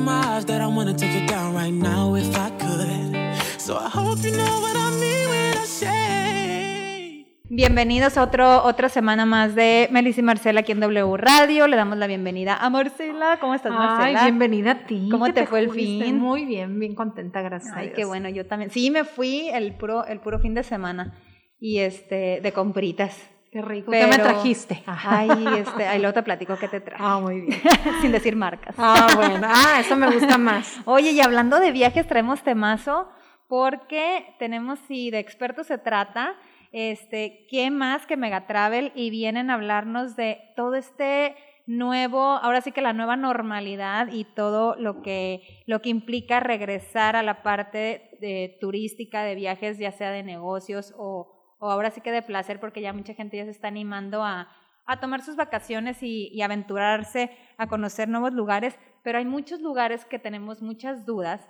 in my eyes that I wanna take it down right now if I could. So I hope you know what I mean when I say. Bienvenidos a otro, otra semana más de Melissa y Marcela aquí en W Radio. Le damos la bienvenida a Marcela. ¿Cómo estás, Marcela? Ay, bienvenida a ti. ¿Cómo ¿Qué te fue el fin? Muy bien, bien contenta, gracias. a Ay, Dios. qué bueno, yo también. Sí, me fui el puro, el puro fin de semana y este, de compritas. Qué rico. Pero- ¿Qué me trajiste? Ay, este, ahí luego te platico qué te traje. Ah, muy bien. Sin decir marcas. Ah, bueno. Ah, eso me gusta más. Oye, y hablando de viajes, traemos temazo porque tenemos, si de expertos se trata, este, ¿qué más que Megatravel? Y vienen a hablarnos de todo este nuevo, ahora sí que la nueva normalidad y todo lo que, lo que implica regresar a la parte de, turística de viajes, ya sea de negocios o, o ahora sí que de placer, porque ya mucha gente ya se está animando a, a tomar sus vacaciones y, aventurarse a conocer nuevos lugares, pero hay muchos lugares que tenemos muchas dudas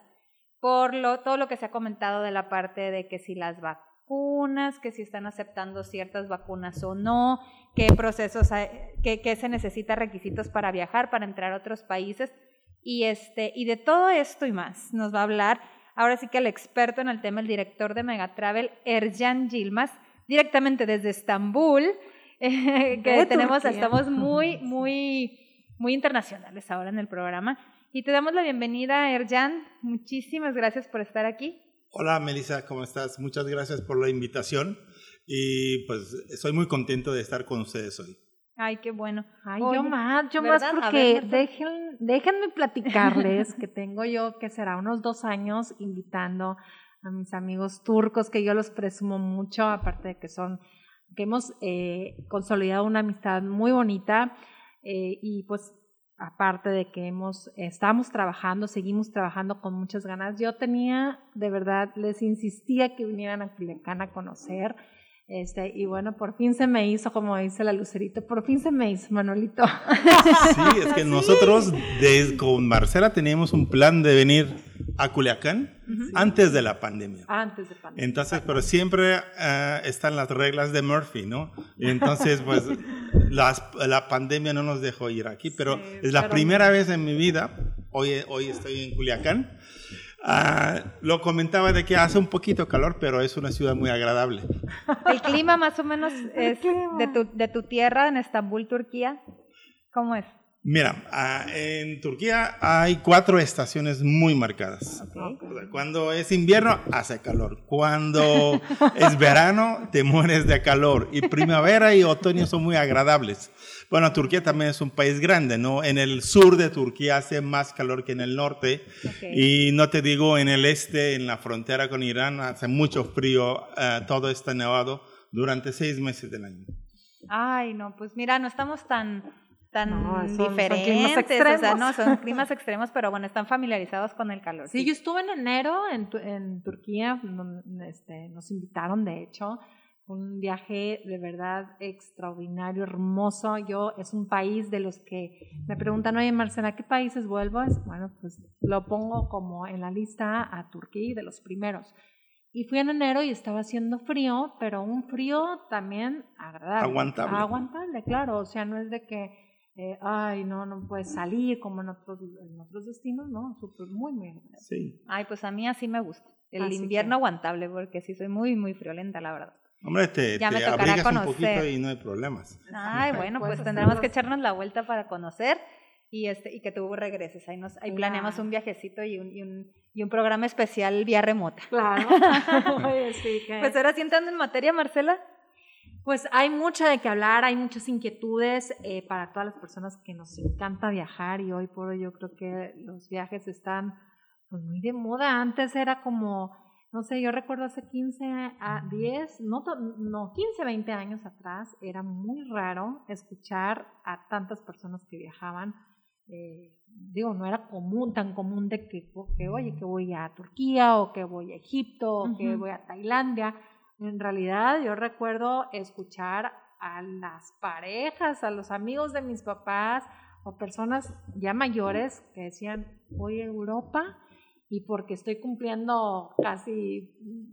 por lo, todo lo que se ha comentado de la parte de que si las vacunas, que si están aceptando ciertas vacunas o no, qué procesos, hay- qué, qué se necesita requisitos para viajar, para entrar a otros países. Y, este, y de todo esto y más nos va a hablar ahora sí que el experto en el tema, el director de Megatravel, Erjan Yilmaz, directamente desde Estambul, eh, que De tenemos, Turquía. estamos muy, muy, muy internacionales ahora en el programa. Y te damos la bienvenida, Erjan. Muchísimas gracias por estar aquí. Hola Melissa, ¿cómo estás? Muchas gracias por la invitación y pues estoy muy contento de estar con ustedes hoy. Ay, qué bueno. Ay, Oye, yo más, yo ¿verdad? más porque ver, Marta. dejen, déjenme platicarles que tengo yo, que será unos dos años, invitando a mis amigos turcos, que yo los presumo mucho, aparte de que son, que hemos eh, consolidado una amistad muy bonita eh, y pues aparte de que hemos, estamos trabajando, seguimos trabajando con muchas ganas. Yo tenía, de verdad, les insistía que vinieran a Culiacán a conocer. Este, y bueno, por fin se me hizo, como dice la Lucerito, por fin se me hizo, Manolito. Sí, es que nosotros des- con Marcela teníamos un plan de venir a Culiacán antes de la pandemia. Antes de pandemia. Entonces, pero siempre eh, están las reglas de Murphy, ¿no? Y entonces, pues, las- la pandemia no nos dejó ir aquí, pero Sí, es la pero- primera vez en mi vida, hoy, hoy estoy en Culiacán. Ah, lo comentaba de que hace un poquito calor, pero es una ciudad muy agradable. El clima más o menos es de tu, de tu tierra en Estambul, Turquía. ¿Cómo es? Mira, ah, en Turquía hay cuatro estaciones muy marcadas. Ok. O sea, Cuando es invierno, hace calor. Cuando es verano, te mueres de calor. Y primavera y otoño son muy agradables. Bueno, Turquía también es un país grande, ¿no? En el sur de Turquía hace más calor que en el norte. Ok. Y no te digo, en el este, en la frontera con Irán, hace mucho frío. ah, todo está nevado durante seis meses del año. Ay, no, pues mira, no estamos tan tan No, son- son climas diferentes, o sea, extremos. no, son climas extremos, pero bueno, están familiarizados con el calor. Sí, yo estuve en enero en, en Turquía, este, nos invitaron de hecho, un viaje de verdad extraordinario, hermoso. Yo es un país de los que me preguntan, oye Marcela, ¿qué países vuelvo? Es, bueno, pues lo pongo como en la lista a Turquía de los primeros. Y fui en enero y estaba haciendo frío, pero un frío también agradable. Aguantable. Aguantable, claro. O sea, no es de que, eh, ay, no, no puedes salir como en otros, en otros destinos, ¿no? Súper, muy, muy agradable. Sí. Ay, pues a mí así me gusta. El Así invierno que- aguantable, porque sí soy muy, muy friolenta, la verdad. Hombre, te, Ya me te tocará abrigas un conocer. poquito y no hay problemas. Ay, bueno, pues Puedes tendremos que echarnos la vuelta para conocer y este y que tú regreses. Ahí nos, ahí planeamos un viajecito y un, y un, y un programa especial vía remota. Claro. Oye, sí, que- Pues ahora sí entrando en materia, Marcela. Pues hay mucho de qué hablar, hay muchas inquietudes eh, para todas las personas que nos encanta viajar y hoy por hoy yo creo que los viajes están pues muy de moda. Antes era como, no sé, yo recuerdo hace 15 a 10, no, to- no 15, 20 años atrás, era muy raro escuchar a tantas personas que viajaban. eh, digo, no era común, tan común de que, que, oye, que voy a Turquía o que voy a Egipto o que voy a Tailandia. En realidad yo recuerdo escuchar a las parejas, a los amigos de mis papás o personas ya mayores que decían, voy a Europa y porque estoy cumpliendo casi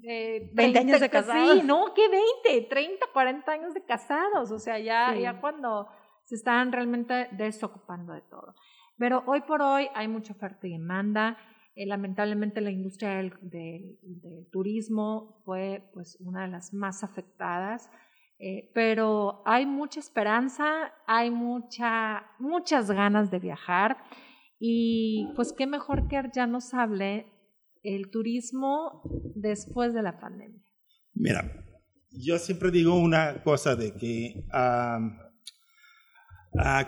eh, 20 años de casados. Sí, no, que 20, 30, 40 años de casados, o sea, ya, Sí. ya cuando se estaban realmente desocupando de todo. Pero hoy por hoy hay mucha oferta y demanda. Eh, lamentablemente la industria del, del- del turismo fue pues una de las más afectadas. Eh, pero hay mucha esperanza, hay mucha, muchas ganas de viajar y pues qué mejor que ya nos hable el turismo después de la pandemia. Mira, yo siempre digo una cosa de que ah,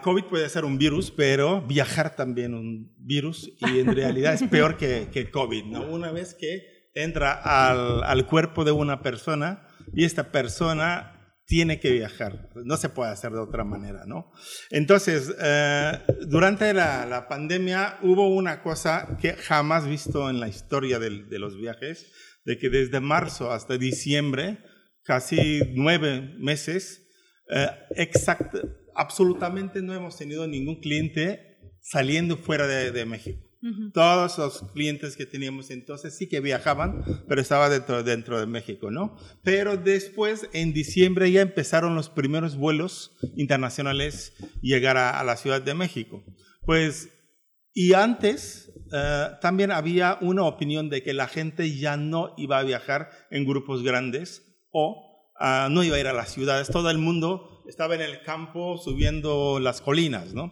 COVID puede ser un virus, pero viajar también un virus y en realidad es peor que, que COVID, ¿no? Una vez que entra al, al cuerpo de una persona y esta persona tiene que viajar, no se puede hacer de otra manera, ¿no? Entonces, eh, durante la, pandemia hubo una cosa que jamás visto en la historia de los viajes, de que desde marzo hasta diciembre, casi nueve meses, eh, exact- absolutamente no hemos tenido ningún cliente saliendo fuera de, de México. Todos los clientes que teníamos entonces sí que viajaban, pero estaba dentro, dentro de México, ¿no? Pero después, en diciembre, ya empezaron los primeros vuelos internacionales llegar a, la Ciudad de México. Pues, y antes eh, también había una opinión de que la gente ya no iba a viajar en grupos grandes o ah, no iba a ir a las ciudades. Todo el mundo estaba en el campo subiendo las colinas, ¿no?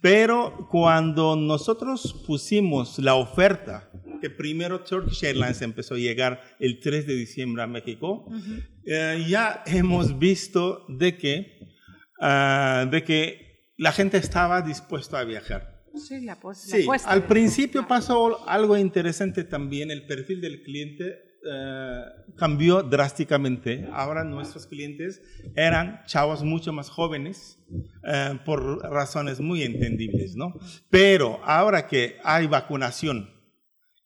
Pero cuando nosotros pusimos la oferta, que primero Turkish Airlines empezó a llegar el 3 de diciembre a México, eh, ya hemos visto de que, ah, de que la gente estaba dispuesta a viajar. Sí, la, pues, Sí, al principio pasó algo interesante también, el perfil del cliente eh, cambió drásticamente. Ahora nuestros clientes eran chavos mucho más jóvenes eh, por razones muy entendibles, ¿no? Pero ahora que hay vacunación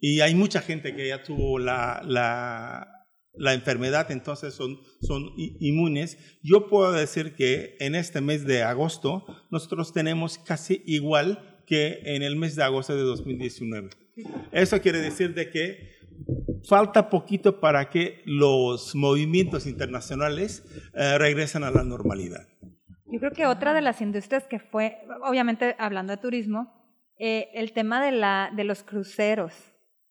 y hay mucha gente que ya tuvo la, la, la enfermedad, entonces son, son inmunes, yo puedo decir que en este mes de agosto nosotros tenemos casi igual que en el mes de agosto de 2019. Eso quiere decir de que falta poquito para que los movimientos internacionales eh, regresen a la normalidad. Yo creo que otra de las industrias que fue, obviamente hablando de turismo, eh, el tema de, la, de los cruceros.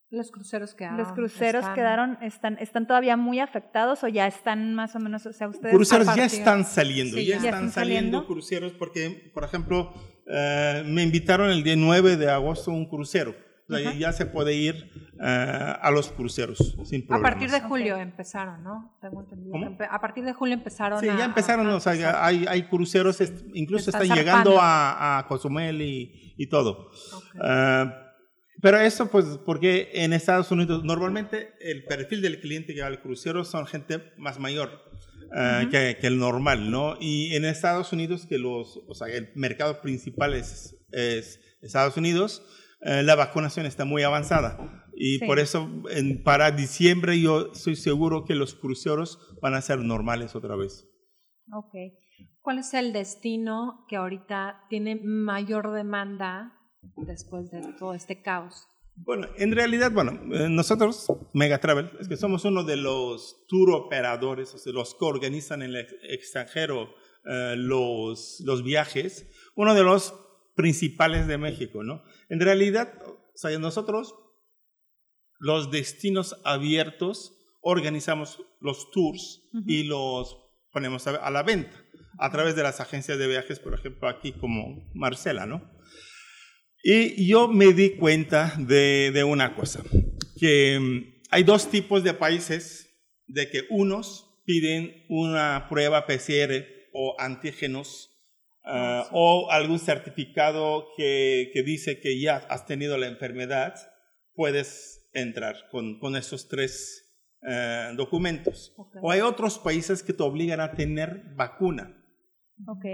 Los cruceros quedaron. los cruceros están- quedaron, están, están todavía muy afectados o ya están más o menos, o sea, ustedes... Cruceros ya están saliendo, Sí, ya, ya están, están saliendo, saliendo. cruceros porque, por ejemplo, eh, me invitaron el día 9 de agosto a un crucero. O sea, ya se puede ir eh, a los cruceros sin A problemas. partir de julio empezaron, ¿no? Tengo entendido. ¿Cómo? A partir de julio empezaron Sí, a- ya empezaron, a- o sea, ya hay, hay cruceros, incluso Están llegando a, a Cozumel y, y todo. Ok. Ah, pero eso, pues, porque en Estados Unidos, normalmente el perfil del cliente que va al crucero son gente más mayor ah, que, que el normal, ¿no? Y en Estados Unidos, que los, o sea, el mercado principal es, es Estados Unidos, eh, la vacunación está muy avanzada. Y Sí. por eso, en- para diciembre, yo estoy seguro que los cruceros van a ser normales otra vez. Ok. ¿Cuál es el destino que ahorita tiene mayor demanda después de todo este caos? Bueno, en realidad, bueno, eh, nosotros, Mega Travel, es que somos uno de los tour operadores, o sea, los que organizan en el ex- extranjero eh, los, los viajes, uno de los principales de México, ¿no? En realidad, o sea, nosotros, los destinos abiertos, organizamos los tours y los ponemos a, a la venta a través de las agencias de viajes, por ejemplo, aquí como Marcela, ¿no? Y yo me di cuenta de, de una cosa, que mm, hay dos tipos de países de que unos piden una prueba PCR o antígenos ah, o algún certificado que, que dice que ya has tenido la enfermedad, puedes entrar con, con esos tres eh, documentos. O hay otros países que te obligan a tener vacuna. Ok.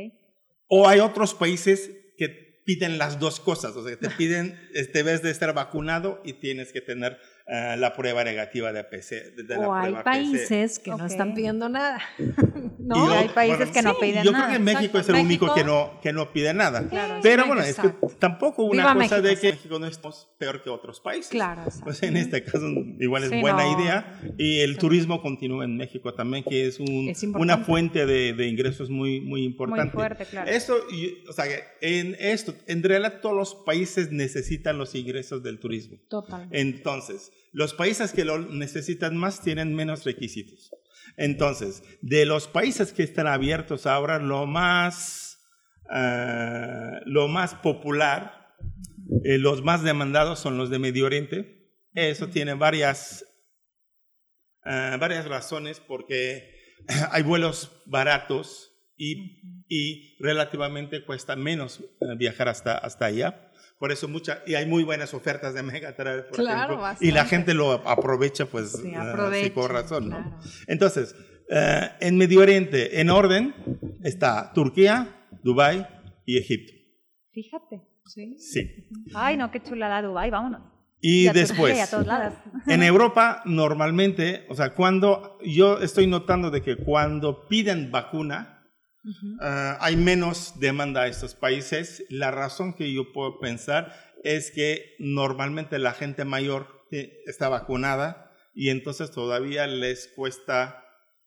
O hay otros países que piden las dos cosas, o sea, te piden, este, debes de estar vacunado y tienes que tener eh, la prueba negativa de PC. De, de la o hay prueba países que no están pidiendo nada. ¿No? Y hay yo- países que no sí, piden Yo nada, creo que México exacto. es el único que no, que no pide nada. Claro, Pero bueno, es que tampoco una Viva cosa de que sí. México no es peor que otros países. Claro. Pues en este caso igual es Sí, buena no. idea. Y el turismo continúa en México también, que es, un- Es una fuente de, de ingresos muy, muy importante. Muy fuerte, claro. Esto, y- o sea, que en esto, en realidad todos los países necesitan los ingresos del turismo. Total. Entonces, los países que lo necesitan más tienen menos requisitos. Entonces, de los países que están abiertos ahora, lo más, ah, lo más popular, eh, los más demandados son los de Medio Oriente. Eso tiene varias, ah, varias razones porque hay vuelos baratos y, y relativamente cuesta menos eh, viajar hasta, hasta allá. Por eso mucha, y hay muy buenas ofertas de Megatravel, por Claro, ejemplo, y la gente lo aprovecha, pues, Sí, eh, aprovecha, sí, con razón. Entonces, eh, en Medio Oriente, en orden, está Turquía, Dubái y Egipto. Fíjate. Sí. Sí. Ay, no, qué chulada Dubái, vámonos. Y después, y a todos lados. en Europa, normalmente, o sea, cuando yo estoy notando de que cuando piden vacuna, ah, hay menos demanda a estos países. La razón que yo puedo pensar es que normalmente la gente mayor eh, está vacunada y entonces todavía les cuesta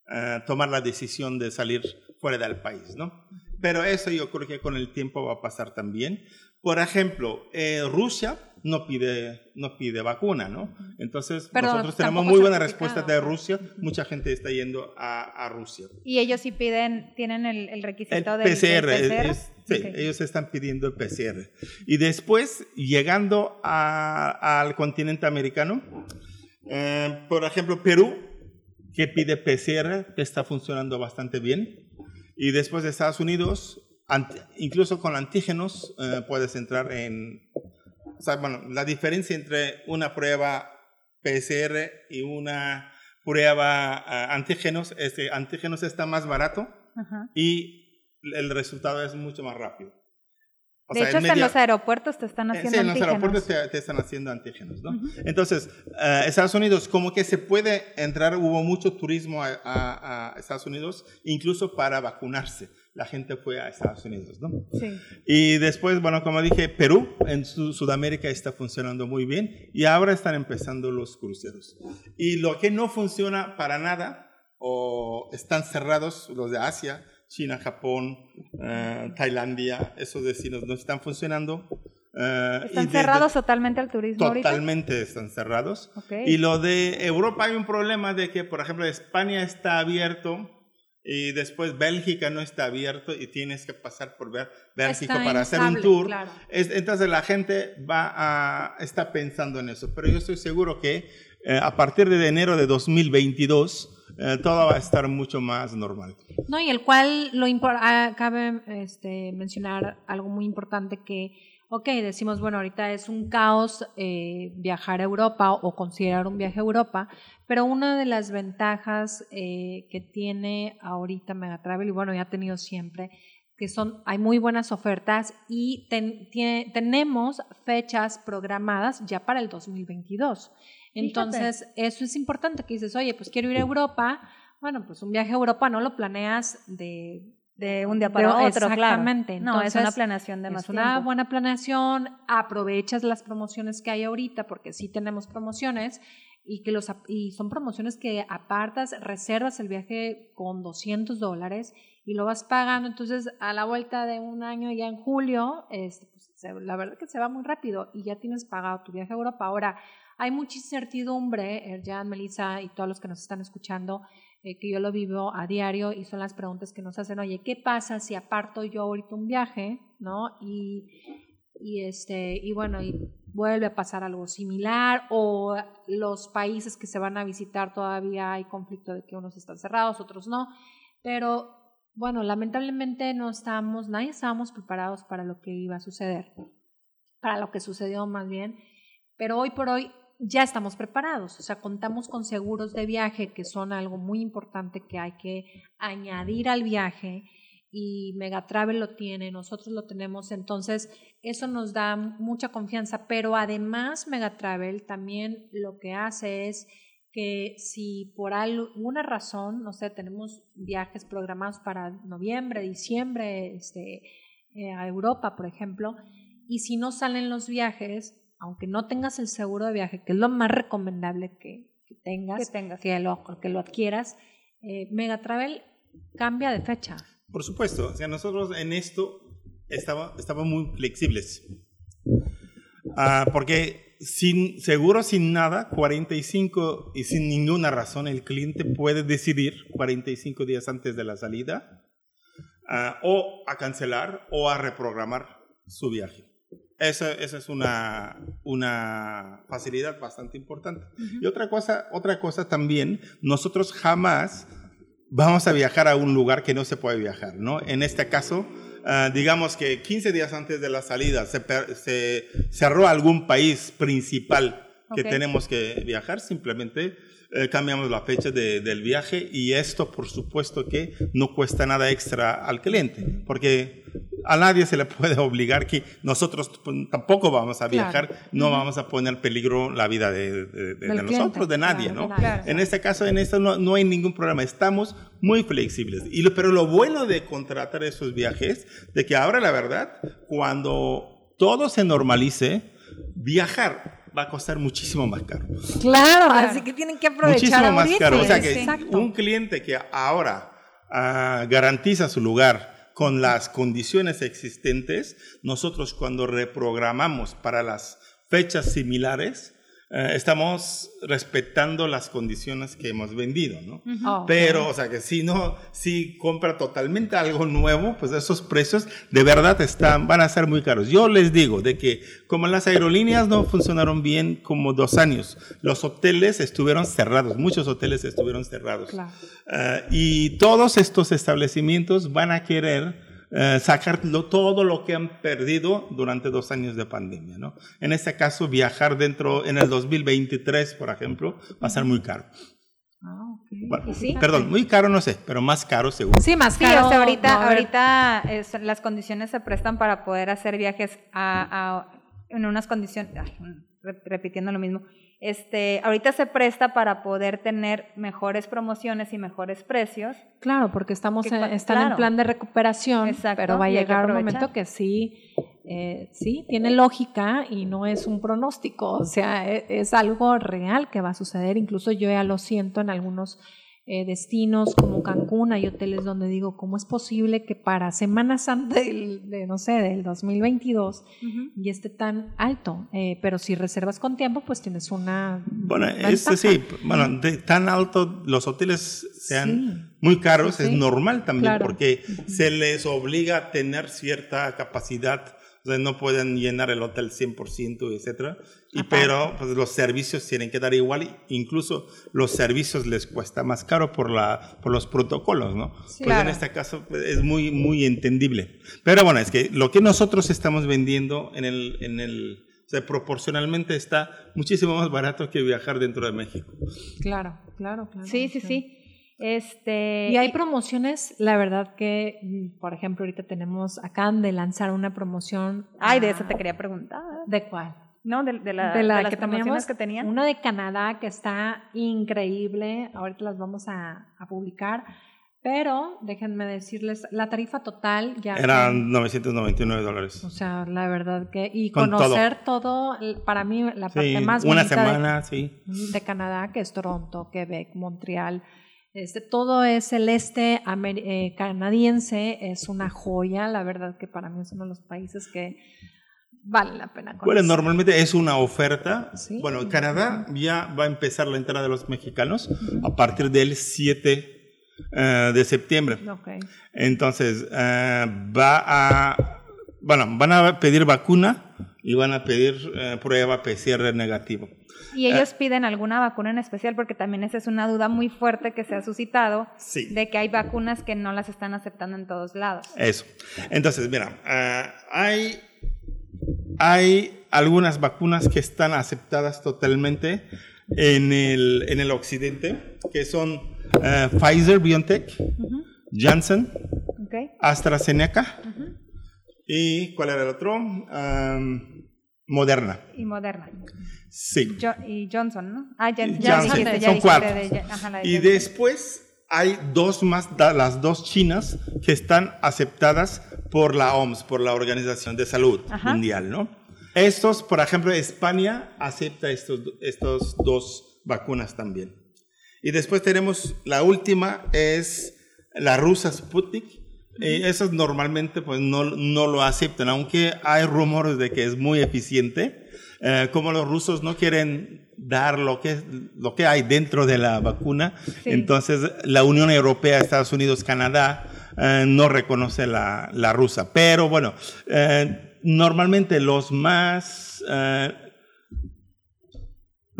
ah, tomar la decisión de salir fuera del país, ¿no? Pero eso yo creo que con el tiempo va a pasar también. Por ejemplo, eh, Rusia no pide, no pide vacuna, ¿no? Entonces, Pero nosotros tenemos muy buena respuesta de. Rusia. Mucha gente está yendo a, a Rusia. Y ellos sí piden, tienen el, el El requisito del, PCR, del PCR. es- sí, Ok. ellos están pidiendo el PCR. Y después, llegando a- al continente americano, eh, por ejemplo, Perú, que pide PCR, que está funcionando bastante bien. Y después de Estados Unidos, ant- incluso con antígenos, eh, puedes entrar en... O sea, bueno, la diferencia entre una prueba PCR y una prueba ah, antígenos es que antígenos está más barato Ajá. y el resultado es mucho más rápido. O De sea, hecho, en hasta en media- los aeropuertos te están eh, haciendo sí, en los antígenos. aeropuertos te, te están haciendo antígenos, ¿no? Entonces, eh, Estados Unidos, como que se puede entrar, hubo mucho turismo a, a- a Estados Unidos, incluso para vacunarse. La gente fue a Estados Unidos, ¿no? Sí. Y después, bueno, como dije, Perú en Su- Sudamérica está funcionando muy bien y ahora están empezando los cruceros. Y lo que no funciona para nada o están cerrados los de Asia, China, Japón, eh, Tailandia, esos destinos no están funcionando. eh, ¿Están cerrados totalmente al turismo ahorita? Totalmente están cerrados. Ok. Y lo de Europa hay un problema de que, por ejemplo, España está abierto y después Bélgica no está abierto y tienes que pasar por Bé- Bélgica Está para hacer un tour. claro. Es- entonces la gente va a, está pensando en eso, pero yo estoy seguro que eh, a partir de enero de 2022 eh, todo va a estar mucho más normal. No, y el cual lo ah, cabe este, mencionar algo muy importante que, ok, decimos, bueno, ahorita es un caos eh, viajar a Europa o considerar un viaje a Europa, pero una de las ventajas eh, que tiene ahorita Megatravel, y bueno, ya ha tenido siempre, que son, hay muy buenas ofertas y ten- tiene- tenemos fechas programadas ya para el 2022. Entonces, eso es importante, que dices, oye, pues quiero ir a Europa, bueno, pues un viaje a Europa no lo planeas de... De un día para otro, claro. exactamente. No, es una planeación de más es una buena planeación, aprovechas las promociones que hay ahorita, porque sí tenemos promociones, y, que los, y son promociones que apartas, reservas el viaje con 200 dólares y lo vas pagando. Entonces, a la vuelta de un año, ya en julio, este, pues, la verdad que se va muy rápido y ya tienes pagado tu viaje a Europa. Ahora, hay mucha incertidumbre, Erjan, Melissa y todos los que nos están escuchando, eh, que yo lo vivo a diario y son las preguntas que nos hacen, oye, ¿qué pasa si aparto yo ahorita un viaje, no? Y, y este, y bueno, y vuelve a pasar algo similar, o los países que se van a visitar todavía hay conflicto de que unos están cerrados, otros no, pero bueno, lamentablemente no estábamos, nadie estábamos preparados para lo que iba a suceder, para lo que sucedió más bien, pero hoy por hoy ya estamos preparados, o sea, contamos con seguros de viaje que son algo muy importante que hay que añadir al viaje y Megatravel lo tiene, nosotros lo tenemos, entonces eso nos da mucha confianza, pero además Megatravel también lo que hace es que si por alguna razón, no sé, tenemos viajes programados para noviembre, diciembre, este, eh, a Europa, por ejemplo, y si no salen los viajes, aunque no tengas el seguro de viaje, que es lo más recomendable que, tengas, que, tengas. que, lo, que lo adquieras, eh, Megatravel cambia de fecha. Por supuesto, o sea, nosotros en esto estamos estaba muy flexibles. Ah, porque sin seguro, sin nada, 45 y sin ninguna razón, el cliente puede decidir 45 días antes de la salida ah, o a cancelar o a reprogramar su viaje. Esa, esa es una, una, facilidad bastante importante. Y otra cosa, otra cosa también, nosotros jamás vamos a viajar a un lugar que no se puede viajar, ¿no? En este caso, ah, digamos que 15 días antes de la salida se, se cerró algún país principal que tenemos que viajar, simplemente eh, cambiamos la fecha del viaje y esto por supuesto que no cuesta nada extra al cliente, porque a nadie se le puede obligar que nosotros pues, tampoco vamos a viajar, no vamos a poner en peligro la vida de, nosotros, de nadie, ¿no? En este caso, en esto no, no, hay ningún problema, estamos muy flexibles. Y pero lo bueno de contratar esos viajes, de que ahora la verdad, cuando todo se normalice, viajar va a costar muchísimo más caro. Claro, así que tienen que aprovechar Muchísimo más caro. O sea que un cliente que ahora ah, garantiza su lugar con las condiciones existentes, nosotros cuando reprogramamos para las fechas similares, eh, estamos respetando las condiciones que hemos vendido, ¿no? Pero, o sea, que si no, si compra totalmente algo nuevo, pues esos precios de verdad están, van a ser muy caros. Yo les digo de que como las aerolíneas no funcionaron bien como dos años, los hoteles estuvieron cerrados, muchos hoteles estuvieron cerrados. Eh, y todos estos establecimientos van a querer eh, sacar todo lo que han perdido durante dos años de pandemia. ¿no? En este caso, viajar dentro, en el 2023, por ejemplo, va a ser muy caro. Ah, Perdón, muy caro no sé, pero más caro seguro. Sí, más caro. Sí, ahorita, ahorita las condiciones se prestan para poder hacer viajes a, en unas condiciones, repitiendo lo mismo, este, ahorita se presta para poder tener mejores promociones y mejores precios. Claro, porque estamos en, están en plan de recuperación, pero va a llegar un momento que sí, eh, sí, tiene lógica y no es un pronóstico, o sea, es, es algo real que va a suceder. Incluso yo ya lo siento en algunos eh, destinos como Cancún, hay hoteles donde digo, ¿cómo es posible que para Semana Santa del, de, no sé, del 2022 y esté tan alto? Eh, pero si reservas con tiempo, pues tienes una... Bueno, eso sí, bueno, de tan alto los hoteles sean muy caros, es normal también porque se les obliga a tener cierta capacidad o sea, no pueden llenar el hotel 100%, etcétera. Y pero pues, los servicios tienen que dar igual, incluso los servicios les cuesta más caro por la por los protocolos, ¿no? Sí, pues en este caso pues, es muy muy entendible. Pero bueno, es que lo que nosotros estamos vendiendo en el en el o sea, proporcionalmente está muchísimo más barato que viajar dentro de México. Claro, claro, claro. Sí, sí, sí. Este, y hay promociones, la verdad que, mm, por ejemplo, ahorita tenemos, acaban de lanzar una promoción. Ay, de eso te quería preguntar. ¿De cuál? No, de, la, de, las que promociones que tenían. Una de Canadá que está increíble, ahorita las vamos a, publicar. Pero déjenme decirles, la tarifa total ya. Eran 999 dólares. O sea, la verdad que. Y conocer todo. para mí, la parte más Una semana, sí. De Canadá, que es Toronto, Quebec, Montreal, este, todo es el este eh, canadiense, es una joya, la verdad que para mí es uno de los países que vale la pena conocer. Bueno, normalmente es una oferta. Bueno, Canadá ya va a empezar la entrada de los mexicanos a partir del 7 eh, de septiembre. Entonces, eh, va a, bueno, van a pedir vacuna y van a pedir prueba PCR negativo. ¿Y ellos piden alguna vacuna en especial? Porque también esa es una duda muy fuerte que se ha suscitado de que hay vacunas que no las están aceptando en todos lados. Eso. Entonces, mira, ah, hay, hay algunas vacunas que están aceptadas totalmente en el, en el occidente, que son ah, Pfizer, BioNTech, Janssen, Ok. AstraZeneca. ¿Y cuál era el otro? Am, Moderna. Y Moderna. Sí. Jo- y Johnson, ¿no? Ah, ya Janssen. dijiste, Son cuatro. de- ajá, de Y después hay dos más, las dos chinas que están aceptadas por la OMS, por la Organización de Salud Ajá. Mundial, ¿no? Estos, por ejemplo, España acepta estos, estos dos vacunas también. Y después tenemos la última, es la rusa Sputnik. Eh, esas normalmente pues no, no lo aceptan, aunque hay rumores de que es muy eficiente. Eh, como los rusos no quieren dar lo que, lo que hay dentro de la vacuna, Sí. entonces la Unión Europea, Estados Unidos, Canadá eh, no reconoce la, la rusa. Pero bueno, eh, normalmente los más...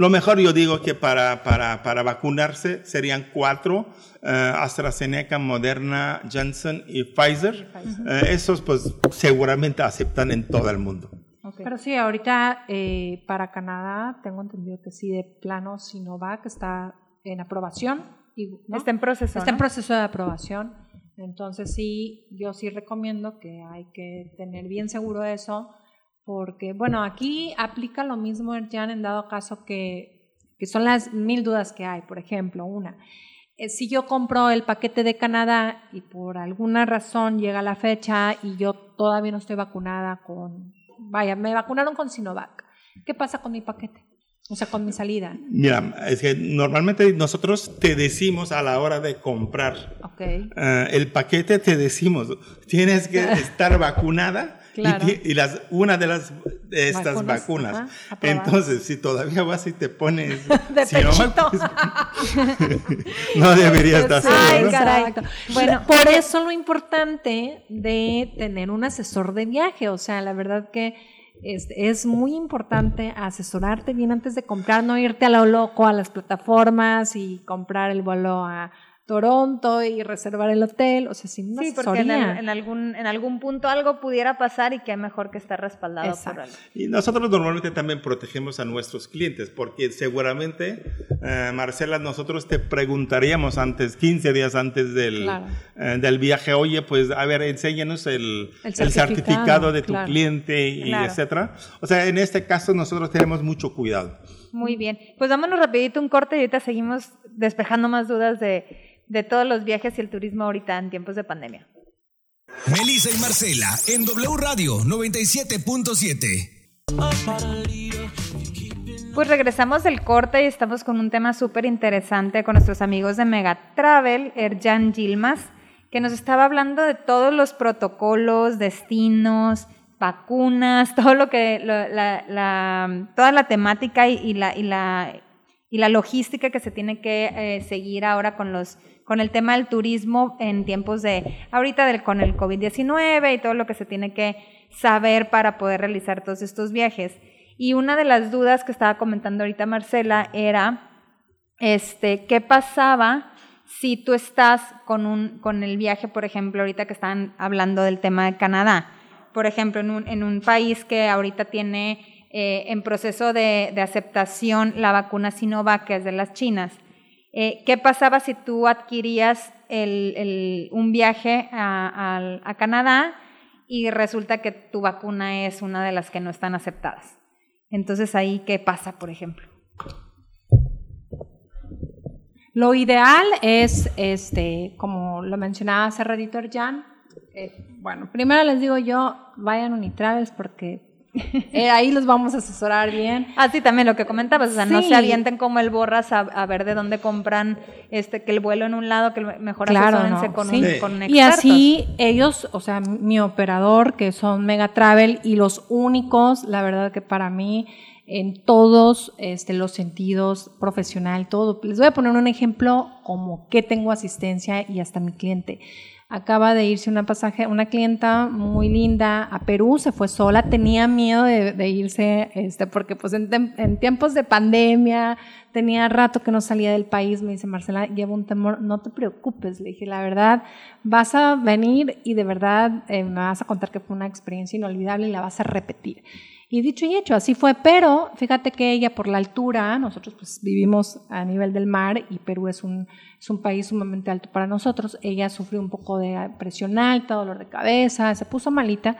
lo mejor yo digo que para, para, para vacunarse serían cuatro, eh, AstraZeneca, Moderna, Janssen y Pfizer. Eh, esos pues seguramente aceptan en todo el mundo. Ok. Pero sí, ahorita eh, para Canadá tengo entendido que sí, de plano Sinovac está en aprobación. y- ¿no? Está en proceso. Está en proceso de aprobación. Entonces sí, yo sí recomiendo que hay que tener bien seguro eso, porque bueno, aquí aplica lo mismo, Jan, en dado caso que, que son las mil dudas que hay. Por ejemplo, una, eh, si yo compro el paquete de Canadá y por alguna razón llega la fecha y yo todavía no estoy vacunada con, vaya, me vacunaron con Sinovac, ¿qué pasa con mi paquete? O sea, con mi salida. Mira, es que normalmente nosotros te decimos a la hora de comprar Ok. eh, el paquete, te decimos, tienes que estar vacunada. Y Claro. Y, las, una de las de estas Vacunas, vacunas. ajá, aprobadas. Entonces, si todavía vas y te pones De Sinovac, pechito. pues, no deberías de hacerlo, Ay, ¿no? caray. Exacto. Bueno, por eso lo importante de tener un asesor de viaje, o sea, la verdad que es, es muy importante asesorarte bien antes de comprar, no irte a lo loco a las plataformas y comprar el vuelo a Toronto y reservar el hotel, o sea, sin una Sí, porque en, el- en algún, en algún punto algo pudiera pasar y que mejor que estar respaldado por algo. Y nosotros normalmente también protegemos a nuestros clientes, porque seguramente, eh, Marcela, nosotros te preguntaríamos antes, 15 días antes del, Claro. eh, del viaje, oye, pues a ver, enséñanos el, El el certificado, certificado, de tu claro. cliente y Claro. etcétera. O sea, en este caso nosotros tenemos mucho cuidado. Muy bien. Pues vámonos rapidito un corte y ahorita seguimos despejando más dudas de, de todos los viajes y el turismo ahorita en tiempos de pandemia. Melissa y Marcela en W Radio 97.7. Pues regresamos del corte y estamos con un tema súper interesante con nuestros amigos de Mega Travel, Erjan Gilmas, que nos estaba hablando de todos los protocolos, destinos, vacunas, todo lo que, lo- la, la- toda la temática y, y la, y, la, y la logística que se tiene que eh, seguir ahora con los con el tema del turismo en tiempos de ahorita del, con el COVID-19 y todo lo que se tiene que saber para poder realizar todos estos viajes. Y una de las dudas que estaba comentando ahorita Marcela era este, ¿qué pasaba si tú estás con, un, con el viaje, por ejemplo, ahorita que están hablando del tema de Canadá? Por ejemplo, en un, en un país que ahorita tiene eh, en proceso de, de aceptación la vacuna Sinovac, que es de las chinas. Eh, ¿Qué pasaba si tú adquirías un viaje a Canadá y resulta que tu vacuna es una de las que no están aceptadas? Entonces ahí, ¿qué pasa, por ejemplo? Lo ideal es, este, como lo mencionaba hace ratito Jan, eh, bueno, primero les digo yo, vayan a Unitravels porque eh, ahí los vamos a asesorar bien. Ah, sí, también lo que comentabas, o sea, no se avienten como el borras a, a ver de dónde compran este que el vuelo en un lado, que mejor Claro, asesórense no, con, sí. un, Sí. con Y expertos. así ellos, o sea, mi operador, que son Mega Travel, y los únicos, la verdad que para mí, en todos este, los sentidos, profesional, todo. Les voy a poner un ejemplo como que tengo asistencia y hasta mi cliente. Acaba de irse una pasaje, una clienta muy linda a Perú, se fue sola, tenía miedo de, irse, este, porque pues en tiempos de pandemia, tenía rato que no salía del país, me dice Marcela, llevo un temor, no te preocupes, le dije, la verdad, vas a venir y de verdad eh, me vas a contar que fue una experiencia inolvidable y la vas a repetir. Y dicho y hecho, así fue, pero fíjate que ella por la altura, nosotros pues vivimos a nivel del mar y Perú es un, es un país sumamente alto para nosotros, ella sufrió un poco de presión alta, dolor de cabeza, se puso malita.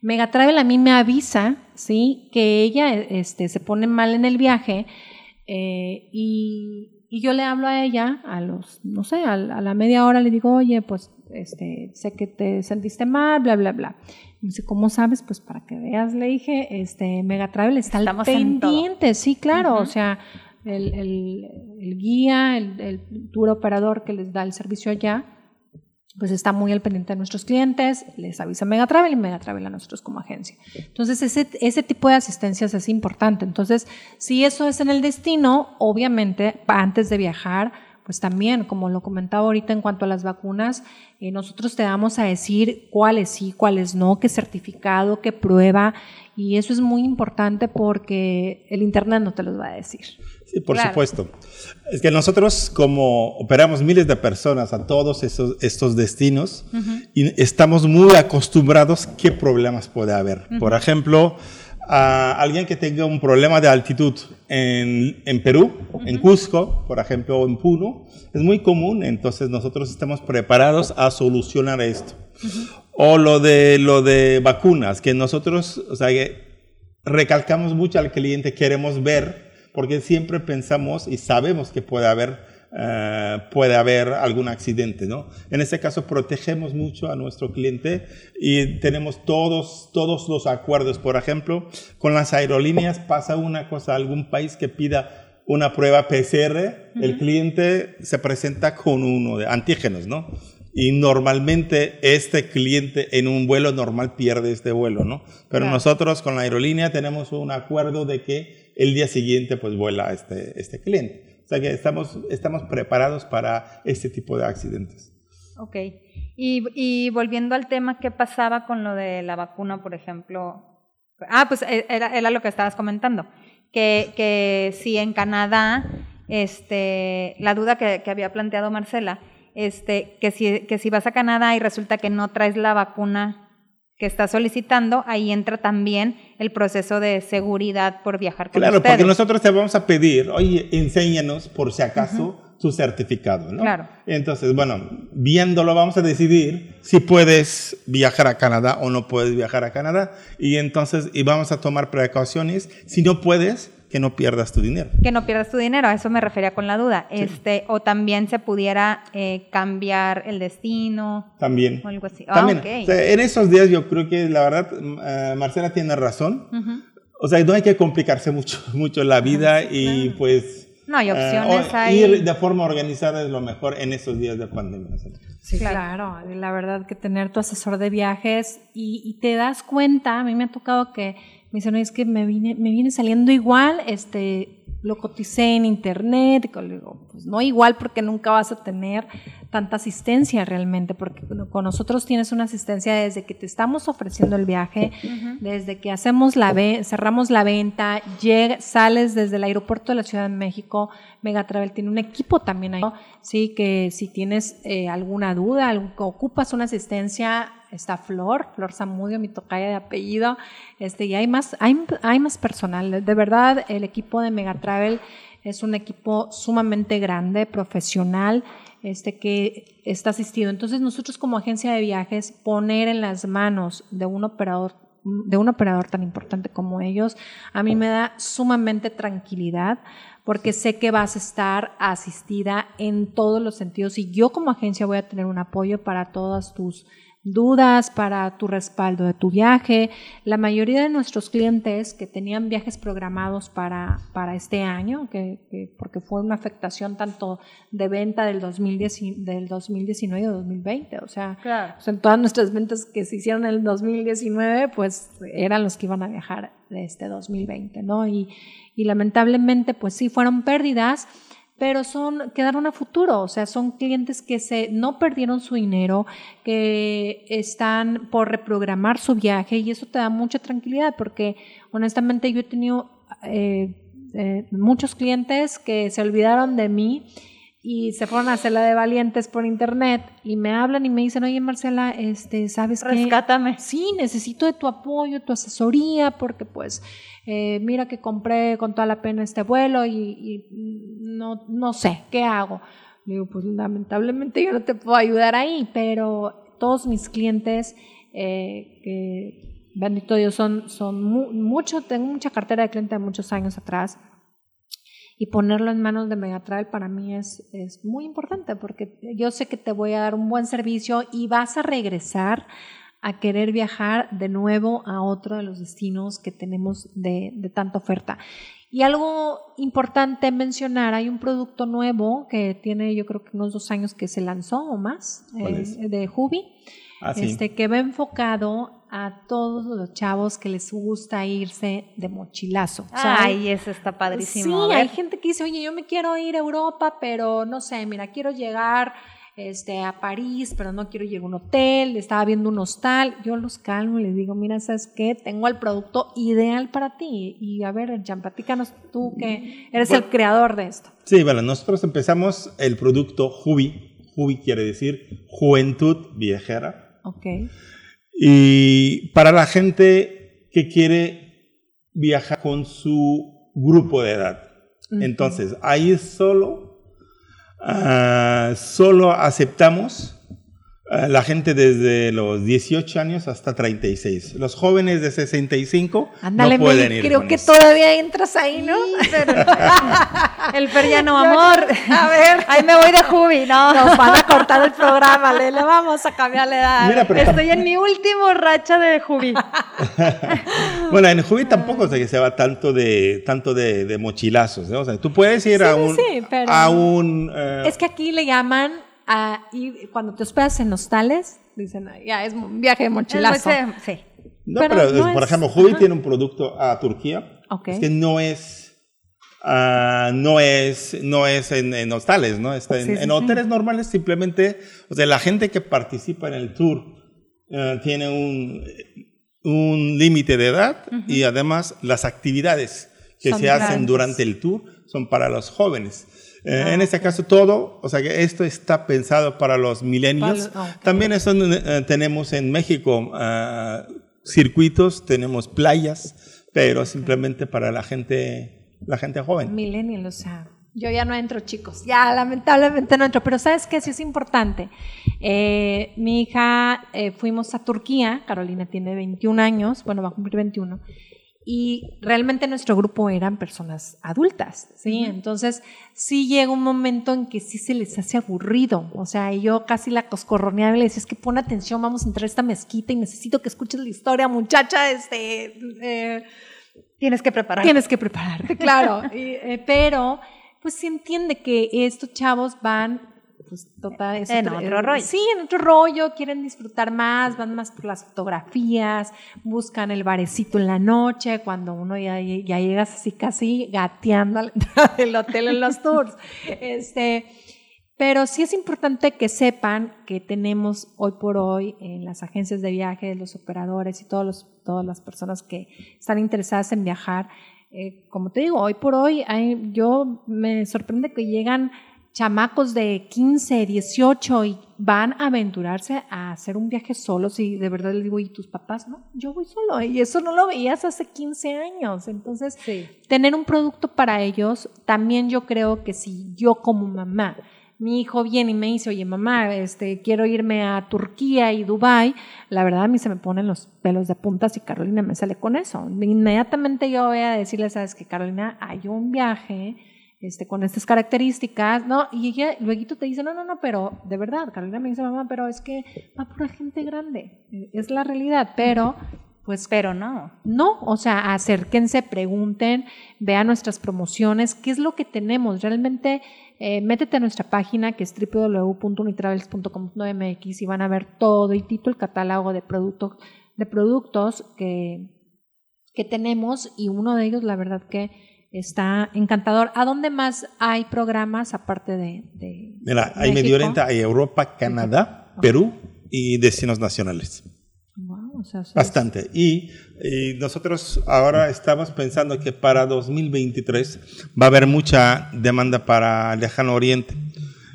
Megatravel a mí me avisa, ¿sí? Que ella este, se pone mal en el viaje eh, y, y, yo le hablo a ella a los, no sé, a, la media hora le digo, oye, pues este, sé que te sentiste mal, bla, bla, bla. Me dice, ¿cómo sabes? Pues para que veas, le dije, este, Megatravel está Estamos al pendiente, sí, claro, o sea, el, el, el guía, el, el, tour operador que les da el servicio allá, pues está muy al pendiente de nuestros clientes, les avisa Megatravel y Megatravel a nosotros como agencia. Entonces, ese, ese tipo de asistencias es importante. Entonces, si eso es en el destino, obviamente, antes de viajar, pues también, como lo comentaba ahorita en cuanto a las vacunas, eh, nosotros te vamos a decir cuáles sí, cuáles no, qué certificado, qué prueba, y eso es muy importante porque el Internet no te los va a decir. Sí, por supuesto. Es que nosotros como operamos miles de personas a todos esos, estos destinos y estamos muy acostumbrados qué problemas puede haber. Por ejemplo, a alguien que tenga un problema de altitud en, en Perú, en Cusco, por ejemplo, o en Puno, es muy común, entonces nosotros estamos preparados a solucionar esto. O lo de, lo de vacunas, que nosotros, o sea, recalcamos mucho al cliente, queremos ver, porque siempre pensamos y sabemos que puede haber eh, puede haber algún accidente, ¿no? En este caso protegemos mucho a nuestro cliente y tenemos todos, todos los acuerdos. Por ejemplo, con las aerolíneas pasa una cosa, algún país que pida una prueba PCR, el cliente se presenta con uno de antígenos, ¿no? y normalmente este cliente en un vuelo normal pierde este vuelo, ¿no? Pero nosotros con la aerolínea tenemos un acuerdo de que el día siguiente pues vuela este, este cliente. O sea que estamos, estamos preparados para este tipo de accidentes. Ok. Y, y, volviendo al tema, ¿qué pasaba con lo de la vacuna, por ejemplo? Ah, pues e, era, era lo que estabas comentando. Que, que si en Canadá, este, la duda que, que había planteado Marcela, este, que, si, que si vas a Canadá y resulta que no traes la vacuna que está solicitando, ahí entra también el proceso de seguridad por viajar con Claro, porque nosotros te vamos a pedir, oye, enséñanos por si acaso tu certificado, ¿no? Claro. Entonces, bueno, viéndolo vamos a decidir si puedes viajar a Canadá o no puedes viajar a Canadá y entonces y vamos a tomar precauciones. Si no puedes, que no pierdas tu dinero. Que no pierdas tu dinero, a eso me refería con la duda. Sí. Este, o también se pudiera eh, cambiar el destino. También. O algo así. También. Ah, okay. o sea, en esos días yo creo que la verdad uh, Marcela tiene razón. Uh -huh. O sea, no hay que complicarse mucho, mucho la vida uh -huh, y claro. pues... No, hay opciones. Uh, hay... Ir de forma organizada es lo mejor en esos días de pandemia. Sí, claro. La verdad que tener tu asesor de viajes y, y te das cuenta, a mí me ha tocado que me dicen, es que me viene, me viene saliendo igual, este, lo coticé en internet, y digo, pues no igual porque nunca vas a tener tanta asistencia realmente, porque con nosotros tienes una asistencia desde que te estamos ofreciendo el viaje, uh -huh. desde que hacemos la cerramos la venta, llega, sales desde el aeropuerto de la Ciudad de México, Megatravel tiene un equipo también ahí, sí, que si tienes eh, alguna duda, ocupas una asistencia, está Flor, Flor Zamudio, mi tocaya de apellido, este, y hay más, hay, hay más personal. De verdad, el equipo de Megatravel es un equipo sumamente grande, profesional, este, que está asistido. Entonces, nosotros como agencia de viajes, poner en las manos de un operador de un operador tan importante como ellos, a mí me da sumamente tranquilidad porque sé que vas a estar asistida en todos los sentidos y yo como agencia voy a tener un apoyo para todas tus dudas para tu respaldo de tu viaje. La mayoría de nuestros clientes que tenían viajes programados para, para este año, que, que porque fue una afectación tanto de venta del, 2010, del 2019 y 2020, o sea, claro. o sea, en todas nuestras ventas que se hicieron en el 2019, pues eran los que iban a viajar de este 2020, ¿no? Y, y lamentablemente, pues sí, fueron pérdidas pero son quedaron a futuro, o sea, son clientes que se no perdieron su dinero, que están por reprogramar su viaje y eso te da mucha tranquilidad porque honestamente yo he tenido eh, eh, muchos clientes que se olvidaron de mí y se fueron a hacer la de valientes por internet y me hablan y me dicen, oye Marcela, este, ¿sabes qué? Rescátame. Sí, necesito de tu apoyo, tu asesoría, porque pues eh, mira que compré con toda la pena este vuelo y, y no, no sé, ¿qué hago? Le digo, pues lamentablemente yo no te puedo ayudar ahí, pero todos mis clientes, eh, que bendito Dios, son, son mu- mucho, tengo mucha cartera de cliente de muchos años atrás, y ponerlo en manos de Megatravel para mí es, es muy importante porque yo sé que te voy a dar un buen servicio y vas a regresar a querer viajar de nuevo a otro de los destinos que tenemos de, de tanta oferta. Y algo importante mencionar, hay un producto nuevo que tiene yo creo que unos dos años que se lanzó o más, ¿Cuál eh, de Hubi, Ah, sí. este, que va enfocado a todos los chavos que les gusta irse de mochilazo. O sea, Ay, eso está padrísimo. Sí, hay gente que dice, oye, yo me quiero ir a Europa, pero no sé, mira, quiero llegar este, a París, pero no quiero llegar a un hotel, estaba viendo un hostal. Yo los calmo y les digo, mira, ¿sabes qué? Tengo el producto ideal para ti. Y a ver, Jan, platícanos tú que eres el creador de esto. Sí, bueno, nosotros empezamos el producto Jubi. Jubi quiere decir Juventud Viajera. Ok. Y para la gente que quiere viajar con su grupo de edad. Entonces, ahí solo, ah, solo aceptamos la gente desde los 18 años hasta 36. Los jóvenes de 65 Ándale, no pueden ir. creo con que eso. todavía entras ahí, ¿no? El Feriano amor. A ver. Ahí me voy de Jubi, no. Nos van a cortar el programa, le, le vamos a cambiar la edad. Mira, pero Estoy en mi último racha de Jubi. Bueno, en Jubi tampoco se, se va tanto de tanto de, de mochilazos, ¿no? O sea, tú puedes ir Sí, a un sí, pero- a un eh, Es que aquí le llaman a ir, cuando te hospedas en hostales, dicen, "Ay, ya es un viaje de mochilazo. Sí. no, pero pero, no por es- ejemplo, ajá. tiene un producto a Turquía, Ok. es que no es ah, no es no es en, en hostales, ¿no? Está en, Sí, sí, en sí. hoteles normales simplemente, o sea, la gente que participa en el tour eh, tiene un un límite de edad y además las actividades que Son se hacen grandes. durante el tour son para los jóvenes. Eh, Ah, en este caso todo, o sea que esto está pensado para los millennials. Para- ok. También eso, eh, tenemos en México ah, circuitos, tenemos playas, pero simplemente para la gente, la gente joven. Millennial, o sea, yo ya no entro, chicos. Ya, lamentablemente no entro. Pero ¿sabes qué? Sí es importante. Eh, mi hija, eh, fuimos a Turquía. Carolina tiene 21 años. Bueno, va a cumplir 21. Y realmente nuestro grupo eran personas adultas, ¿sí? Entonces, sí llega un momento en que sí se les hace aburrido. O sea, yo casi la coscorroneaba y le decía, es que pon atención, vamos a entrar a esta mezquita y necesito que escuches la historia, muchacha, este... eh, Tienes que preparar. Tienes que prepararte, claro. Y, eh, pero, pues se entiende que estos chavos van, pues, total. es En otro rollo. Sí, en otro rollo, quieren disfrutar más, van más por las fotografías, buscan el barecito en la noche, cuando uno ya, ya llegas así casi gateando al del hotel en los tours. Este. Pero sí es importante que sepan que tenemos hoy por hoy en las agencias de viajes, los operadores y todos los, todas las personas que están interesadas en viajar. eh, como te digo, hoy por hoy hay, yo me sorprende que llegan chamacos de 15, 18 y van a aventurarse a hacer un viaje solos y de verdad les digo, ¿y tus papás? No, yo voy solo y eso no lo veías hace 15 años. Entonces, Sí. tener un producto para ellos, también yo creo que si yo como mamá, mi hijo viene y me dice, oye mamá, este, quiero irme a Turquía y Dubai, la verdad a mí se me ponen los pelos de puntas y Carolina me sale con eso. Inmediatamente yo voy a decirle, sabes que Carolina, hay un viaje este, con estas características, ¿no? Y ella luego te dice, no, no, no, pero de verdad, Carolina me dice, mamá, pero es que va pura gente grande, es la realidad, pero pues Pero no. no, o sea, acérquense, pregunten, vean nuestras promociones, qué es lo que tenemos. Realmente, eh, métete a nuestra página que es www.unitravels.com.mx y van a ver todo y todo el catálogo de productos, de productos que, que tenemos y uno de ellos, la verdad que está encantador. ¿A dónde más hay programas aparte de, de Mira, hay México? Medio Oriente, hay Europa, Canadá, Perú y destinos nacionales. Wow, o sea, sí Bastante. Y, y nosotros ahora estamos pensando que para 2023 va a haber mucha demanda para Lejano Oriente.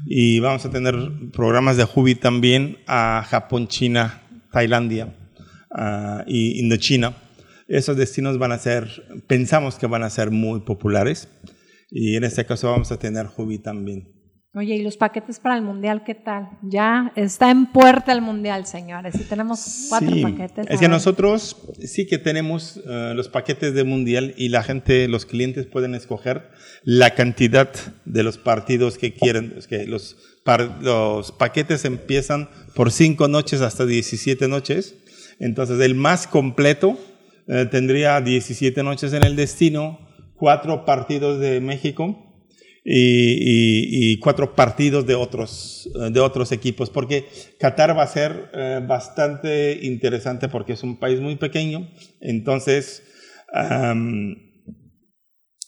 Y vamos a tener programas de Hubi también a Japón, China, Tailandia ah, y Indochina. Esos destinos van a ser, pensamos que van a ser muy populares. Y en este caso vamos a tener Hubi también. Oye, ¿y los paquetes para el mundial qué tal? Ya está en puerta el mundial, señores. Y tenemos cuatro Sí, paquetes. Es que nosotros sí que tenemos eh, los paquetes de mundial y la gente, los clientes pueden escoger la cantidad de los partidos que quieren. Es que los, los paquetes empiezan por 5 noches hasta 17 noches. Entonces, el más completo eh, tendría 17 noches en el destino, cuatro partidos de México y, y- cuatro partidos de otros, eh, de otros equipos, porque Qatar va a ser eh, bastante interesante porque es un país muy pequeño, entonces,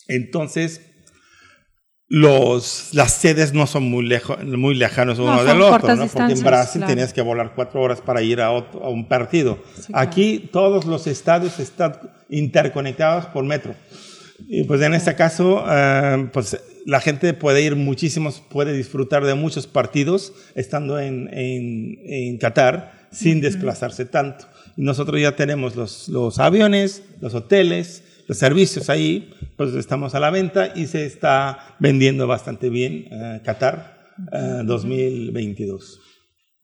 entonces los, las sedes no son muy, lejo, muy lejanos No, uno son del otro, ¿no? porque en Brasil claro. tenías que volar cuatro horas para ir a, otro- a un partido. Sí, claro. Aquí todos los estadios están interconectados por metro. Y pues en este caso, eh, pues la gente puede ir muchísimos, puede disfrutar de muchos partidos estando en, en, en Qatar sin desplazarse tanto. Nosotros ya tenemos los, los aviones, los hoteles, los servicios ahí, pues estamos a la venta y se está vendiendo bastante bien eh, Qatar eh, 2022.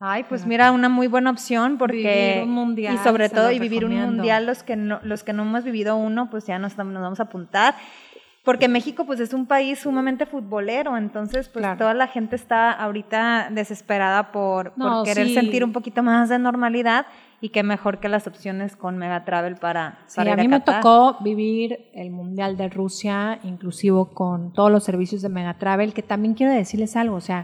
Ay, pues mira, una muy buena opción porque Vivir un mundial, y sobre todo y vivir un mundial los que no los que no hemos vivido uno, pues ya nos, nos vamos a apuntar. Porque México pues es un país sumamente futbolero, entonces pues Claro. toda la gente está ahorita desesperada por, No, por querer sí. sentir un poquito más de normalidad y qué mejor que las opciones con Mega Travel para, Sí, para a ir mí me Qatar. tocó vivir el Mundial de Rusia, inclusivo con todos los servicios de Megatravel, que también quiero decirles algo, o sea,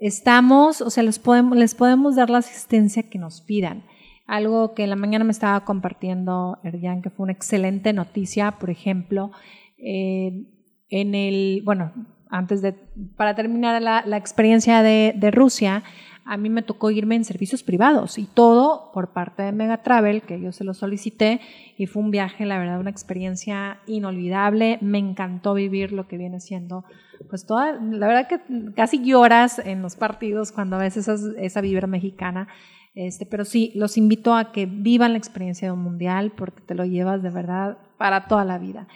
estamos, o sea, les podemos, les podemos dar la asistencia que nos pidan. Algo que en la mañana me estaba compartiendo Erjan, que fue una excelente noticia, por ejemplo, eh, en el, bueno, antes de, para terminar la, la experiencia de, de Rusia, a mí me tocó irme en servicios privados y todo por parte de Mega Travel, que yo se lo solicité y fue un viaje, la verdad, una experiencia inolvidable. Me encantó vivir lo que viene siendo, pues toda, la verdad que casi lloras en los partidos cuando ves esas, esa vibra mexicana. Este, pero sí, los invito a que vivan la experiencia de un mundial porque te lo llevas de verdad para toda la vida.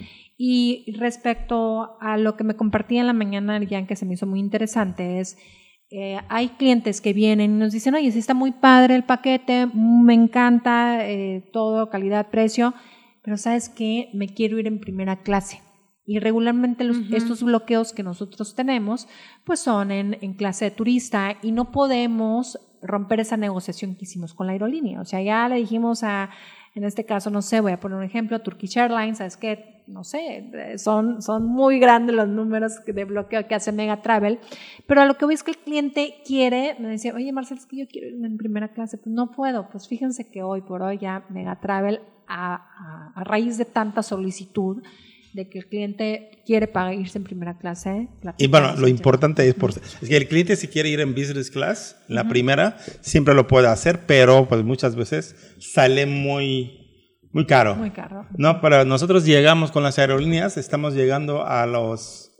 Y respecto a lo que me compartía en la mañana, Jan, que se me hizo muy interesante, es eh, hay clientes que vienen y nos dicen, oye, sí está muy padre el paquete, mm, me encanta eh, todo, calidad, precio, pero sabes qué, me quiero ir en primera clase. Y regularmente los- estos bloqueos que nosotros tenemos, pues son en, en clase de turista y no podemos romper esa negociación que hicimos con la aerolínea. O sea, ya le dijimos a, en este caso, no sé, voy a poner un ejemplo, Turkish Airlines, sabes que, no sé, son, son muy grandes los números que- de bloqueo que hace Mega Travel, pero a lo que voy es que el cliente quiere, me decía, oye Marcel, es que yo quiero irme en primera clase, pues no puedo, pues fíjense que hoy por hoy ya Mega Travel, a, a- a raíz de tanta solicitud, de que el cliente quiere pagar irse en primera clase. Y bueno, lo importante es, por, es que el cliente si quiere ir en business class, la primera, siempre lo puede hacer, pero pues muchas veces sale muy, muy caro. Muy caro. No, para nosotros llegamos con las aerolíneas, estamos llegando a los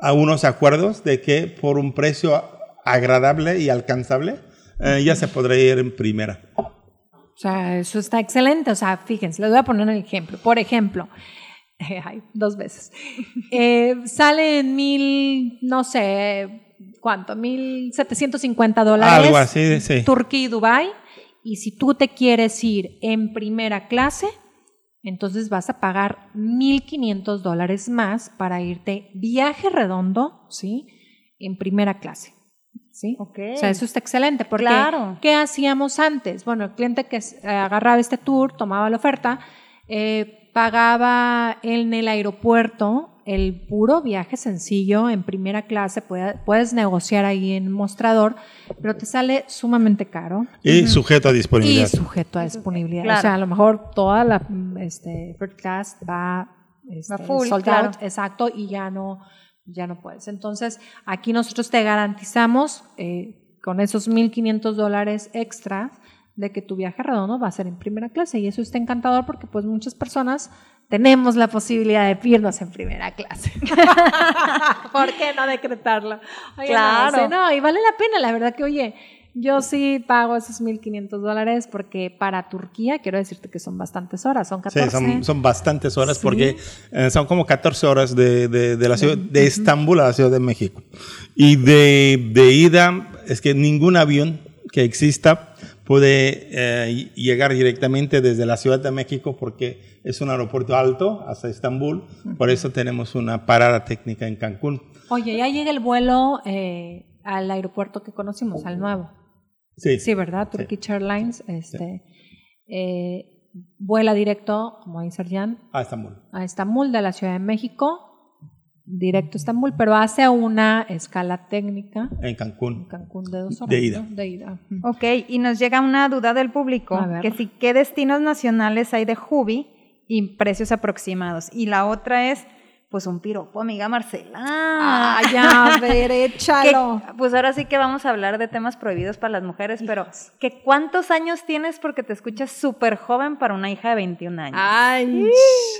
a unos acuerdos de que por un precio agradable y alcanzable eh, ya se podrá ir en primera. O sea, eso está excelente. O sea, fíjense, les voy a poner un ejemplo. Por ejemplo, ay, dos veces. Eh, sale en mil, no sé, ¿cuánto? Mil setecientos cincuenta dólares. Algo así, sí. Turquía y Dubái. Y si tú te quieres ir en primera clase, entonces vas a pagar 1.500 dólares más para irte viaje redondo, ¿sí? En primera clase, ¿sí? Ok. O sea, eso está excelente porque Claro. ¿qué hacíamos antes? Bueno, el cliente que eh, agarraba este tour, tomaba la oferta, eh, pagaba en el aeropuerto el puro viaje sencillo en primera clase, puede- puedes negociar ahí en mostrador, pero te sale sumamente caro Y sujeto a y disponibilidad. sujeto a disponibilidad. Claro. O sea, a lo mejor toda la mm, este, first class va, este, full, sold claro. out, exacto, y ya no, ya no puedes. Entonces, aquí nosotros te garantizamos eh, con esos 1.500 dólares extra de que tu viaje redondo va a ser en primera clase y eso está encantador porque pues muchas personas tenemos la posibilidad de irnos en primera clase. ¿Por qué no decretarlo? Oye, Claro. No, y vale la pena, la verdad que, oye, yo sí pago esos 1.500 dólares porque para Turquía, quiero decirte que son bastantes horas, son 14. Sí, son, son bastantes horas Sí. porque eh, son como 14 horas de, de- de la ciudad de Estambul a la Ciudad de México. Y de, de ida, es que ningún avión que exista puede eh, llegar directamente desde la Ciudad de México porque es un aeropuerto alto hasta Estambul. Por eso tenemos una parada técnica en Cancún. Oye, ya llega el vuelo eh, al aeropuerto que conocimos, al nuevo. Sí, Sí, ¿verdad? Turkish Airlines este, eh, vuela directo, como dice Jan, a Estambul. a Estambul de la Ciudad de México, directo a Estambul, pero hace una escala técnica En en Cancún. Cancún de dos horas. De ida. ¿no? De ida. Ok, y nos llega una duda del público, A ver. que si qué destinos nacionales hay de Jubi y precios aproximados. Y la otra es, pues un piropo, amiga Marcela. Ah, ya, a ver, Que, échalo. pues ahora sí que vamos a hablar de temas prohibidos para las mujeres, pero que ¿cuántos años tienes porque te escuchas súper joven para una hija de 21 años? Ay,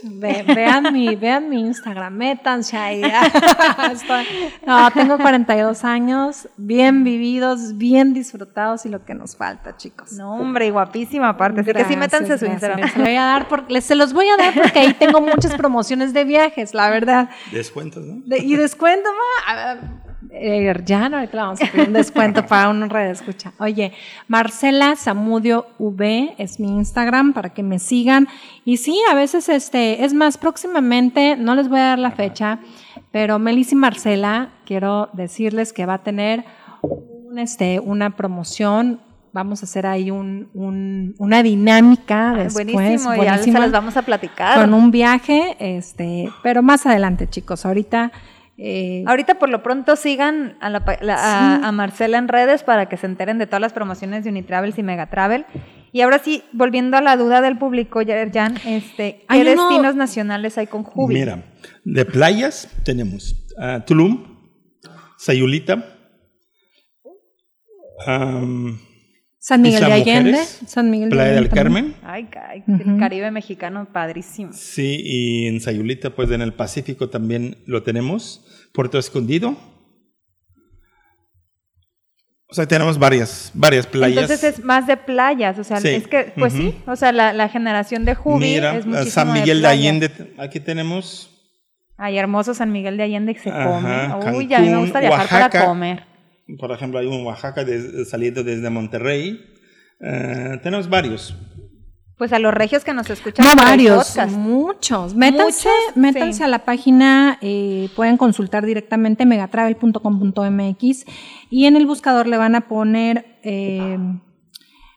ve- vean, mi, vean mi Instagram, métanse ahí. No, tengo 42 años, bien vividos, bien disfrutados y lo que nos falta, chicos. No, hombre, y guapísima aparte. Así que sí, métanse a su Instagram. Les voy a dar por- les- se los voy a dar porque ahí tengo muchas promociones de viajes, la verdad. Descuentos, ¿no? De- y descuento, ma, eh, ya no, ahorita vamos a pedir un descuento para un red escucha. Oye, Marcela Zamudio V es mi Instagram para que me sigan. Y sí, a veces, este, es más, próximamente, no les voy a dar la fecha, pero Melis y Marcela, quiero decirles que va a tener un, este, una promoción. Vamos a hacer ahí un, un- una dinámica Ay, después. buenísimo, ya se buenísima las vamos a platicar. con un viaje, este, pero más adelante, chicos. Ahorita, eh, Ahorita por lo pronto sigan a, la pa- la- a- a Marcela en redes para que se enteren de todas las promociones de Unitravels y Megatravel. Y ahora sí, volviendo a la duda del público, Jan, este, ¿qué Hay uno- destinos nacionales hay con Jubi? Mira, de playas tenemos ah, Tulum, Sayulita, San Miguel de Allende, Mujeres, San Miguel de Playa del. Carmen, Ay, caray, el Caribe mexicano, padrísimo. sí, y en Sayulita, pues en el Pacífico también lo tenemos, Puerto Escondido. O sea, tenemos varias, varias playas. Entonces es más de playas, o sea, Sí, es que, pues sí, o sea, la, la generación de Jubi Mira, es muchísimo San Miguel de. Allende, aquí tenemos Ay, hermoso San Miguel de Allende que se Ajá, come. Uy, ya a mí me gusta viajar para comer. Por ejemplo, hay un Oaxaca des- saliendo desde Monterrey. Eh, tenemos varios. Pues a los regios que nos escuchan No, varios, podcast. muchos. Métanse, Muchos, métanse sí. a la página, eh, pueden consultar directamente megatravel.com.mx y en el buscador le van a poner, eh,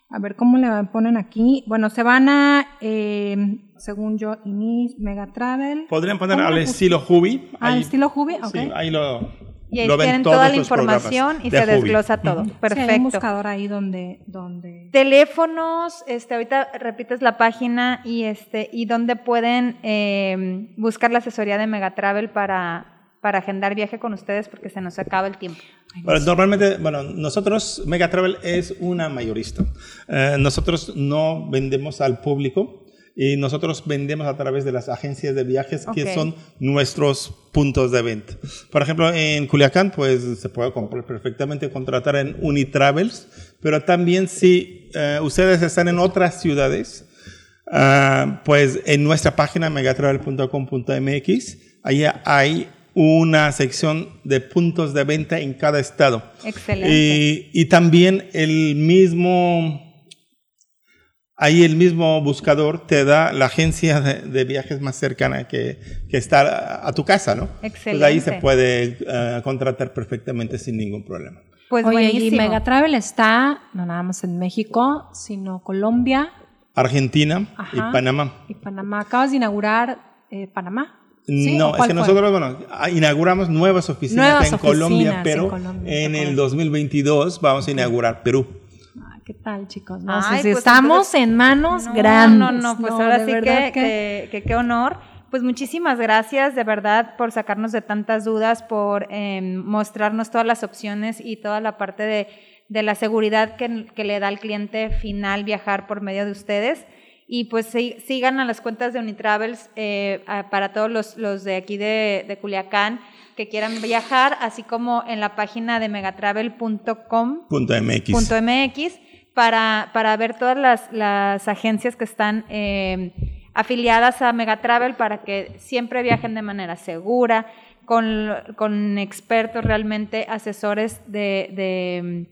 a ver cómo le van- ponen aquí. Bueno, se van a, eh, según yo, Inis, Megatravel. Podrían poner ¿Cómo al estilo Hubi. Al estilo Hubi, ok. Sí, ahí lo, Y ahí tienen toda la información y se Hubi. desglosa todo. Sí, hay un Perfecto. buscador ahí donde, donde Teléfonos, este, ahorita repites la página y este, y dónde pueden eh, buscar la asesoría de Megatravel para, para agendar viaje con ustedes porque se nos acaba el tiempo. Bueno, normalmente, bueno, nosotros, Mega Travel es una mayorista. Eh, nosotros no vendemos al público y nosotros vendemos a través de las agencias de viajes Ok. que son nuestros puntos de venta. Por ejemplo, en Culiacán, pues se puede comprar perfectamente contratar en Unitravels, pero también si eh, ustedes están en otras ciudades, Ah, pues en nuestra página megatravel.com.mx, ahí hay una sección de puntos de venta en cada estado. Excelente. Y, y también el mismo, ahí el mismo buscador te da la agencia de, de viajes más cercana que, que está a, a tu casa, ¿no? Excelente. Pues ahí se puede ah, contratar perfectamente sin ningún problema. Pues Oye, y buenísimo. Megatravel está no nada más en México, sino Colombia Argentina Ajá. y Panamá. y Panamá. Acabas de inaugurar eh, Panamá. ¿Sí? No, ¿O es que fue? nosotros, bueno, ah, inauguramos nuevas oficinas Nuevas en Colombia, oficinas pero en Colombia, en ¿te el acuerdas? 2022 vamos a inaugurar Perú. ¿Qué tal, chicos? No, Ay, sí, pues estamos entonces- en manos No, grandes. No, no, pues ahora de sí que, que, que qué honor. Pues muchísimas gracias de verdad por sacarnos de tantas dudas, por eh, mostrarnos todas las opciones y toda la parte de, de la seguridad que, que le da al cliente final viajar por medio de ustedes. Y pues sí- sigan a las cuentas de Unitravels eh, para todos los, los de aquí de, de Culiacán que quieran viajar, así como en la página de megatravel.com Para, para ver todas las, las agencias que están eh, afiliadas a Megatravel para que siempre viajen de manera segura, con, con expertos realmente, asesores de, de,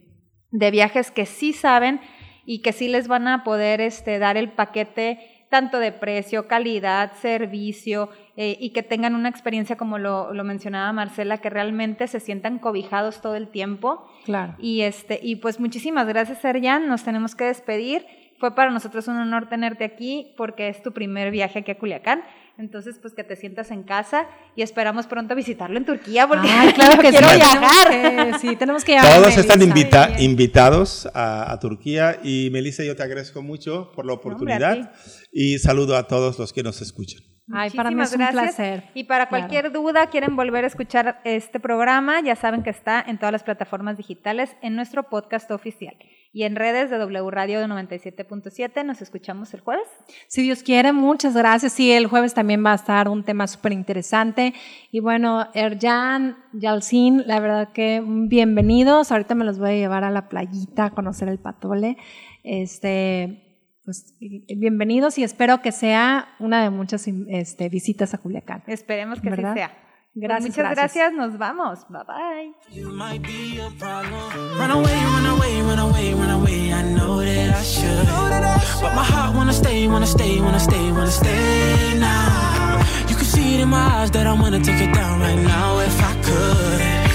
de viajes que sí saben y que sí les van a poder este, dar el paquete tanto de precio, calidad, servicio eh, y que tengan una experiencia como lo, lo mencionaba Marcela, que realmente se sientan cobijados todo el tiempo. Claro. Y este, y pues muchísimas gracias, Serjan. Nos tenemos que despedir. Fue para nosotros un honor tenerte aquí porque es tu primer viaje aquí a Culiacán. Entonces, pues que te sientas en casa y esperamos pronto visitarlo en Turquía porque Ay, claro que quiero sí. viajar. Tenemos que- sí, tenemos que llevar a Todos están Melissa. invita- bien. invitados a, a Turquía y Melissa, yo te agradezco mucho por la oportunidad y saludo a todos los que nos escuchan. Ay, para mí es un gracias. placer. Y para Claro. cualquier duda, quieren volver a escuchar este programa, ya saben que está en todas las plataformas digitales en nuestro podcast oficial y en redes de W Radio de 97.7. Nos escuchamos el jueves. Si Dios quiere, muchas gracias. Sí, el jueves también va a estar un tema súper interesante. Y bueno, Erjan, Yalcin, la verdad que bienvenidos. Ahorita me los voy a llevar a la playita a conocer el patole. Este, pues bienvenidos y espero que sea una de muchas este, visitas a Culiacán. Esperemos que ¿Verdad? así sea. Pues Gracias, muchas gracias. gracias. Nos vamos. Bye bye.